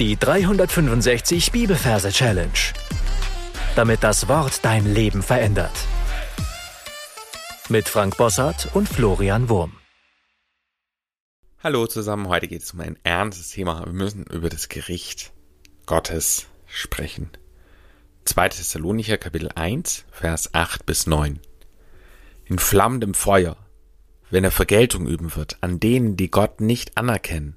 Die 365 Bibelverse Challenge. Damit das Wort dein Leben verändert. Mit Frank Bossart und Florian Wurm. Hallo zusammen, heute geht es um ein ernstes Thema. Wir müssen über das Gericht Gottes sprechen. 2. Thessalonicher Kapitel 1, Vers 8 bis 9. In flammendem Feuer, wenn er Vergeltung üben wird an denen, die Gott nicht anerkennen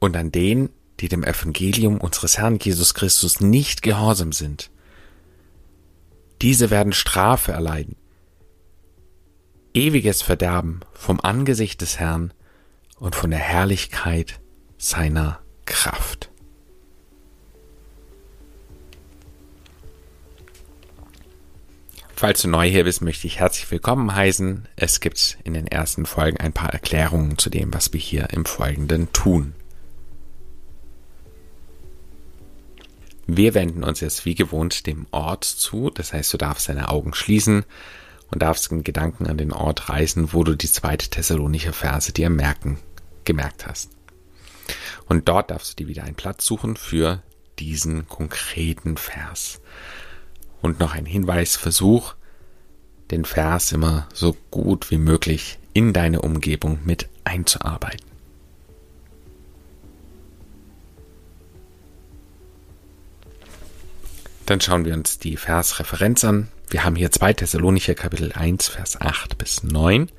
und an denen, die dem Evangelium unseres Herrn Jesus Christus nicht gehorsam sind. Diese werden Strafe erleiden, ewiges Verderben vom Angesicht des Herrn und von der Herrlichkeit seiner Kraft. Falls du neu hier bist, möchte ich herzlich willkommen heißen. Es gibt in den ersten Folgen ein paar Erklärungen zu dem, was wir hier im Folgenden tun. Wir wenden uns jetzt wie gewohnt dem Ort zu. Das heißt, du darfst deine Augen schließen und darfst in Gedanken an den Ort reisen, wo du die zweite Thessalonicher Verse dir merken, gemerkt hast. Und dort darfst du dir wieder einen Platz suchen für diesen konkreten Vers. Und noch ein Hinweis, versuch, den Vers immer so gut wie möglich in deine Umgebung mit einzuarbeiten. Dann schauen wir uns die Versreferenz an. Wir haben hier 2 Thessalonicher Kapitel 1, Vers 8 bis 9.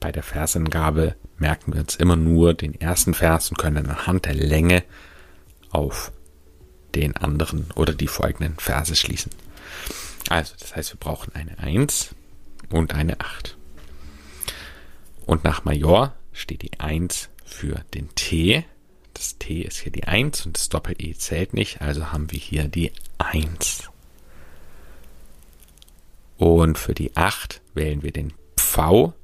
Bei der Versangabe merken wir uns immer nur den ersten Vers und können anhand der Länge auf den anderen oder die folgenden Verse schließen. Also, das heißt, wir brauchen eine 1 und eine 8. Und nach Major steht die 1 für den T das T ist hier die 1 und das Doppel-E zählt nicht, also haben wir hier die 1. Und für die 8 wählen wir den Pfau.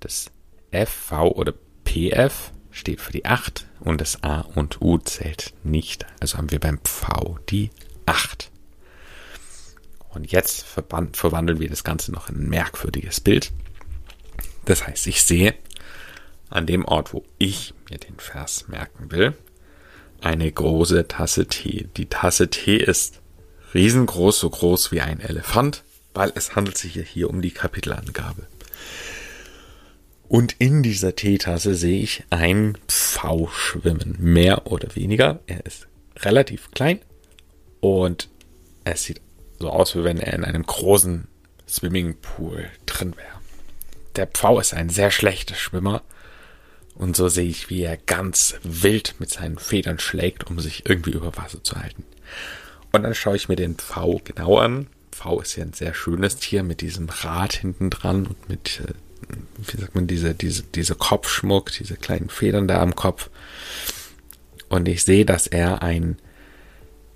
Das FV oder PF steht für die 8 und das A und U zählt nicht. Also haben wir beim Pfau die 8. Und jetzt verwandeln wir das Ganze noch in ein merkwürdiges Bild. Das heißt, ich sehe an dem Ort, wo ich mir den Vers merken will, eine große Tasse Tee. Die Tasse Tee ist riesengroß, so groß wie ein Elefant, weil es handelt sich ja hier um die Kapitelangabe. Und in dieser Teetasse sehe ich ein Pfau schwimmen, mehr oder weniger. Er ist relativ klein und es sieht so aus, wie wenn er in einem großen Swimmingpool drin wäre. Der Pfau ist ein sehr schlechter Schwimmer und so sehe ich, wie er ganz wild mit seinen Federn schlägt, um sich irgendwie über Wasser zu halten. Und dann schaue ich mir den Pfau genau an. Pfau ist ja ein sehr schönes Tier mit diesem Rad hinten dran und mit, äh, wie sagt man, diese, diese, diese Kopfschmuck, diese kleinen Federn da am Kopf. Und ich sehe, dass er einen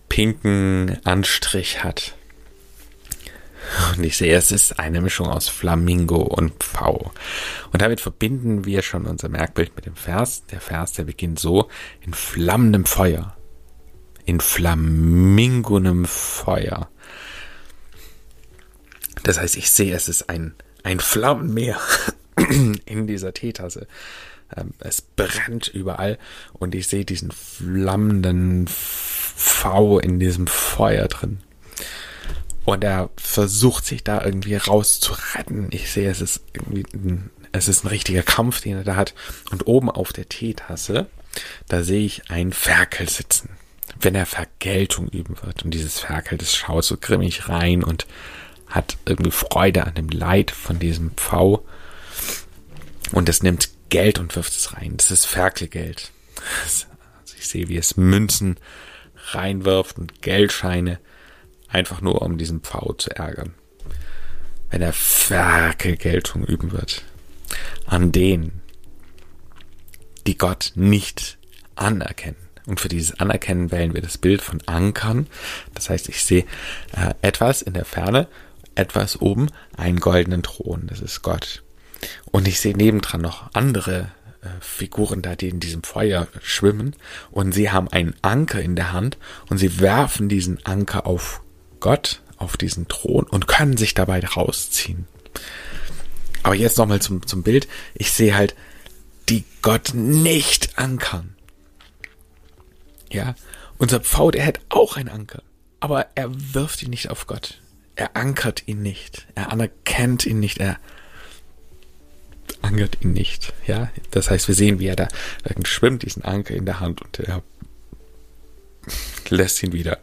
pinken Anstrich hat. Und ich sehe, es ist eine Mischung aus Flamingo und Pfau. Und damit verbinden wir schon unser Merkbild mit dem Vers. Der Vers, der beginnt so, in flammendem Feuer. In flamingonem Feuer. Das heißt, ich sehe, es ist ein, ein Flammenmeer in dieser Teetasse. Ähm, es brennt überall und ich sehe diesen flammenden V in diesem Feuer drin. Und er versucht sich da irgendwie rauszuretten. Ich sehe, es ist irgendwie ein, es ist ein richtiger Kampf, den er da hat. Und oben auf der Teetasse, da sehe ich einen Ferkel sitzen. Wenn er Vergeltung üben wird. Und dieses Ferkel, das schaut so grimmig rein und hat irgendwie Freude an dem Leid von diesem Pfau. Und es nimmt Geld und wirft es rein. Das ist Ferkelgeld. Also ich sehe, wie es Münzen reinwirft und Geldscheine einfach nur um diesen Pfau zu ärgern. Wenn er Ferkelgeltung üben wird. An denen, die Gott nicht anerkennen. Und für dieses Anerkennen wählen wir das Bild von Ankern. Das heißt, ich sehe äh, etwas in der Ferne, etwas oben, einen goldenen Thron. Das ist Gott. Und ich sehe nebendran noch andere äh, Figuren da, die in diesem Feuer schwimmen. Und sie haben einen Anker in der Hand und sie werfen diesen Anker auf Gott auf diesen Thron und können sich dabei rausziehen. Aber jetzt nochmal zum, zum Bild. Ich sehe halt, die Gott nicht ankern. Ja, unser Pfau, der hat auch einen Anker, aber er wirft ihn nicht auf Gott. Er ankert ihn nicht. Er anerkennt ihn nicht. Er ankert ihn nicht. Ja, das heißt, wir sehen, wie er da, schwimmt, diesen Anker in der Hand und er lässt ihn wieder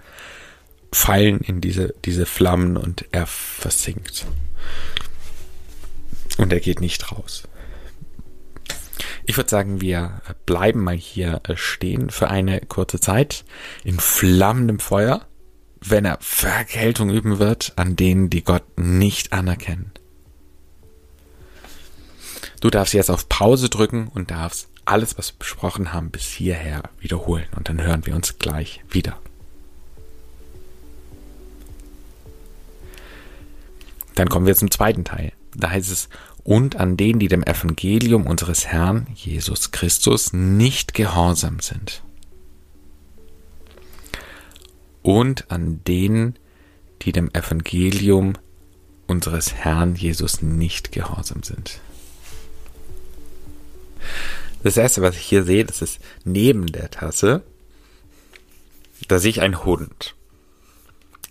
fallen in diese, diese Flammen und er versinkt. Und er geht nicht raus. Ich würde sagen, wir bleiben mal hier stehen für eine kurze Zeit in flammendem Feuer, wenn er Vergeltung üben wird an denen, die Gott nicht anerkennen. Du darfst jetzt auf Pause drücken und darfst alles, was wir besprochen haben, bis hierher wiederholen. Und dann hören wir uns gleich wieder. Dann kommen wir zum zweiten Teil. Da heißt es, und an denen, die dem Evangelium unseres Herrn Jesus Christus nicht gehorsam sind. Und an denen, die dem Evangelium unseres Herrn Jesus nicht gehorsam sind. Das erste, was ich hier sehe, das ist neben der Tasse, da sehe ich einen Hund.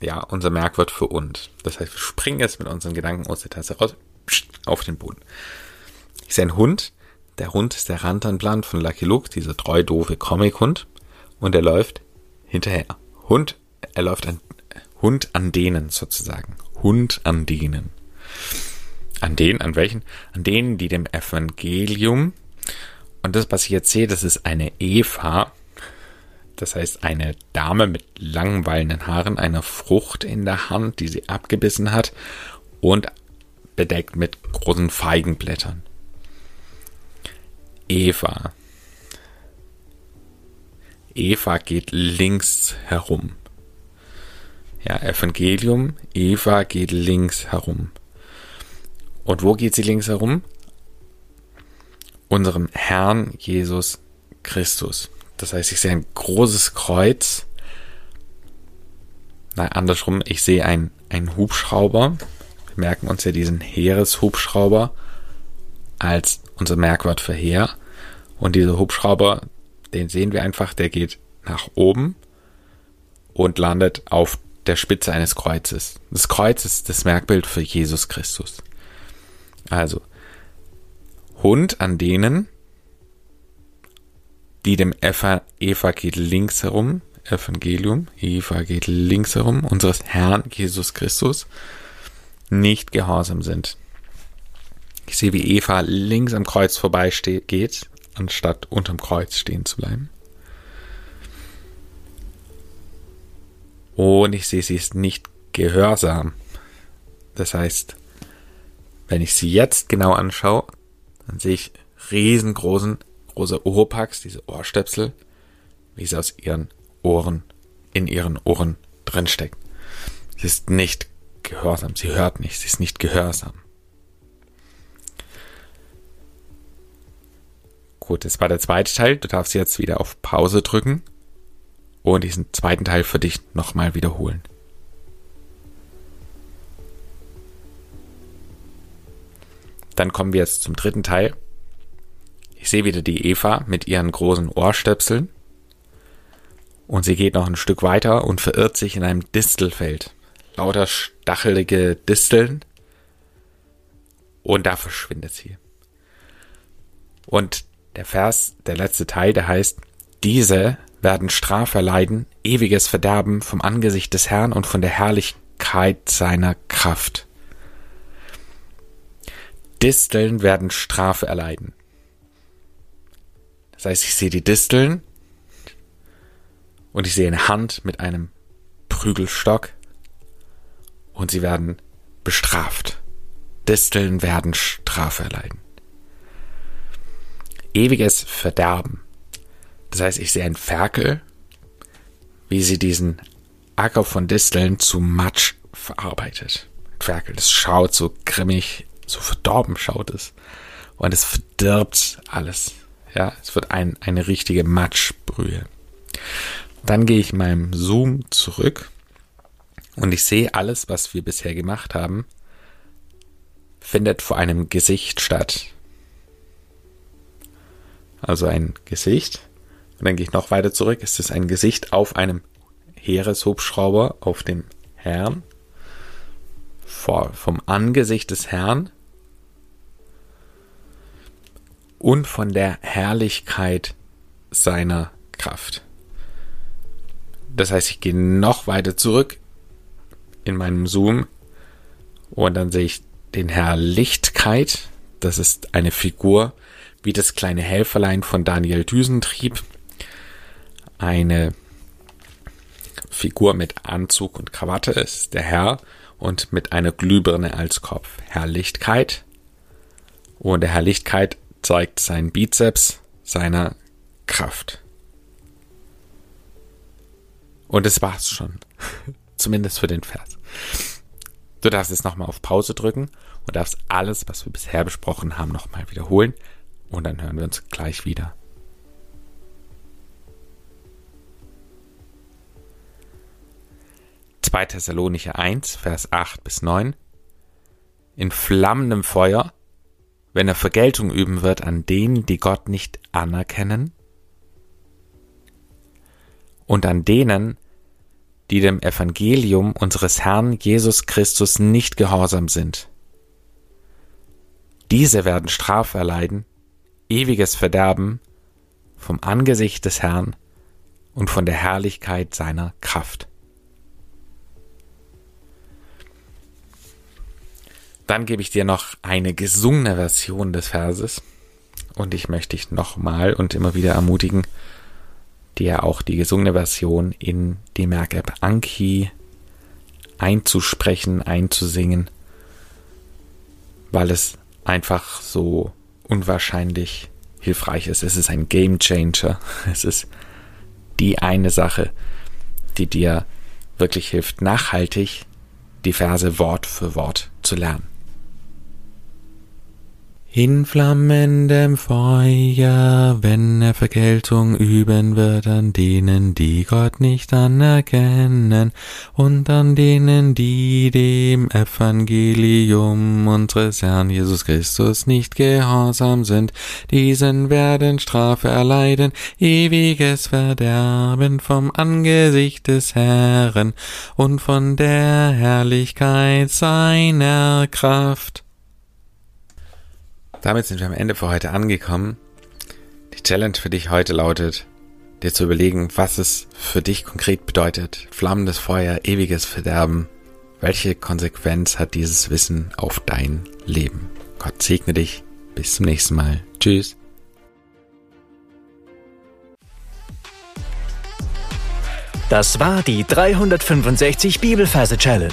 Ja, unser Merkwort für und. Das heißt, wir springen jetzt mit unseren Gedanken aus der Tasse raus, auf den Boden. Ich sehe einen Hund. Der Hund ist der Rantanplan von Lucky Luke, dieser treu doofe Comic-Hund. Und er läuft hinterher. Hund, er läuft ein Hund an denen sozusagen. Hund an denen. An denen, an welchen? An denen, die dem Evangelium und das, was ich jetzt sehe, das ist eine Eva. Das heißt, eine Dame mit langen, wallenden Haaren, eine Frucht in der Hand, die sie abgebissen hat und bedeckt mit großen Feigenblättern. Eva. Eva geht links herum. Ja, Evangelium, Eva geht links herum. Und wo geht sie links herum? unserem Herrn Jesus Christus. Das heißt, ich sehe ein großes Kreuz. Nein, andersrum, ich sehe ein, ein Hubschrauber. Wir merken uns ja diesen Heereshubschrauber als unser Merkwort für Heer. Und dieser Hubschrauber, den sehen wir einfach, der geht nach oben und landet auf der Spitze eines Kreuzes. Das Kreuz ist das Merkbild für Jesus Christus. Also, Hund an denen, die dem Eva, Eva geht links herum, Evangelium, Eva geht links herum, unseres Herrn Jesus Christus, nicht gehorsam sind. Ich sehe, wie Eva links am Kreuz vorbei geht, anstatt unterm Kreuz stehen zu bleiben. Und ich sehe, sie ist nicht gehorsam. Das heißt, wenn ich sie jetzt genau anschaue, dann sehe ich riesengroßen, große Oropax, diese Ohrstöpsel, wie sie aus ihren Ohren, in ihren Ohren drinsteckt. Sie ist nicht gehorsam, sie hört nicht, sie ist nicht gehorsam. Gut, das war der zweite Teil. Du darfst jetzt wieder auf Pause drücken und diesen zweiten Teil für dich nochmal wiederholen. Dann kommen wir jetzt zum dritten Teil. Ich sehe wieder die Eva mit ihren großen Ohrstöpseln. Und sie geht noch ein Stück weiter und verirrt sich in einem Distelfeld. Lauter stachelige Disteln. Und da verschwindet sie. Und der Vers, der letzte Teil, der heißt, diese werden Strafe erleiden, ewiges Verderben vom Angesicht des Herrn und von der Herrlichkeit seiner Kraft. Disteln werden Strafe erleiden. Das heißt, ich sehe die Disteln und ich sehe eine Hand mit einem Prügelstock und sie werden bestraft. Disteln werden Strafe erleiden. Ewiges Verderben. Das heißt, ich sehe ein Ferkel, wie sie diesen Acker von Disteln zu Matsch verarbeitet. Ferkel, das schaut so grimmig so verdorben schaut es. Und es verdirbt alles. Ja, es wird ein, eine richtige Matschbrühe. Dann gehe ich meinem Zoom zurück und ich sehe alles, was wir bisher gemacht haben, findet vor einem Gesicht statt. Also ein Gesicht Und dann gehe ich noch weiter zurück. Es ist ein Gesicht auf einem Heereshubschrauber auf dem Herrn. Vor, vom Angesicht des Herrn. Und von der Herrlichkeit seiner Kraft. Das heißt, ich gehe noch weiter zurück in meinem Zoom und dann sehe ich den Herr Lichtkeit. Das ist eine Figur wie das kleine Helferlein von Daniel Düsentrieb. Eine Figur mit Anzug und Krawatte ist der Herr und mit einer Glühbirne als Kopf. Herr Lichtkeit. Und der Herr Lichtkeit zeigt seinen Bizeps seiner Kraft. Und das war's schon. Zumindest für den Vers. Du darfst jetzt nochmal auf Pause drücken und darfst alles, was wir bisher besprochen haben, nochmal wiederholen. Und dann hören wir uns gleich wieder. Zwei Thessalonicher 1, Vers 8 bis 9. In flammendem Feuer, wenn er Vergeltung üben wird an denen, die Gott nicht anerkennen, und an denen, die dem Evangelium unseres Herrn Jesus Christus nicht gehorsam sind. Diese werden Strafe erleiden, ewiges Verderben vom Angesicht des Herrn und von der Herrlichkeit seiner Kraft. Dann gebe ich dir noch eine gesungene Version des Verses und ich möchte dich nochmal und immer wieder ermutigen, dir auch die gesungene Version in die Merk-App Anki einzusprechen, einzusingen, weil es einfach so unwahrscheinlich hilfreich ist. Es ist ein Game Changer. Es ist die eine Sache, die dir wirklich hilft, nachhaltig die Verse Wort für Wort zu lernen. In flammendem Feuer, wenn er Vergeltung üben wird an denen, die Gott nicht anerkennen, und an denen, die dem Evangelium unseres Herrn Jesus Christus nicht gehorsam sind, diesen werden Strafe erleiden, ewiges Verderben vom Angesicht des Herrn und von der Herrlichkeit seiner Kraft. Damit sind wir am Ende für heute angekommen. Die Challenge für dich heute lautet, dir zu überlegen, was es für dich konkret bedeutet. Flammendes Feuer, ewiges Verderben. Welche Konsequenz hat dieses Wissen auf dein Leben? Gott segne dich. Bis zum nächsten Mal. Tschüss. Das war die 365 Bibelferse Challenge.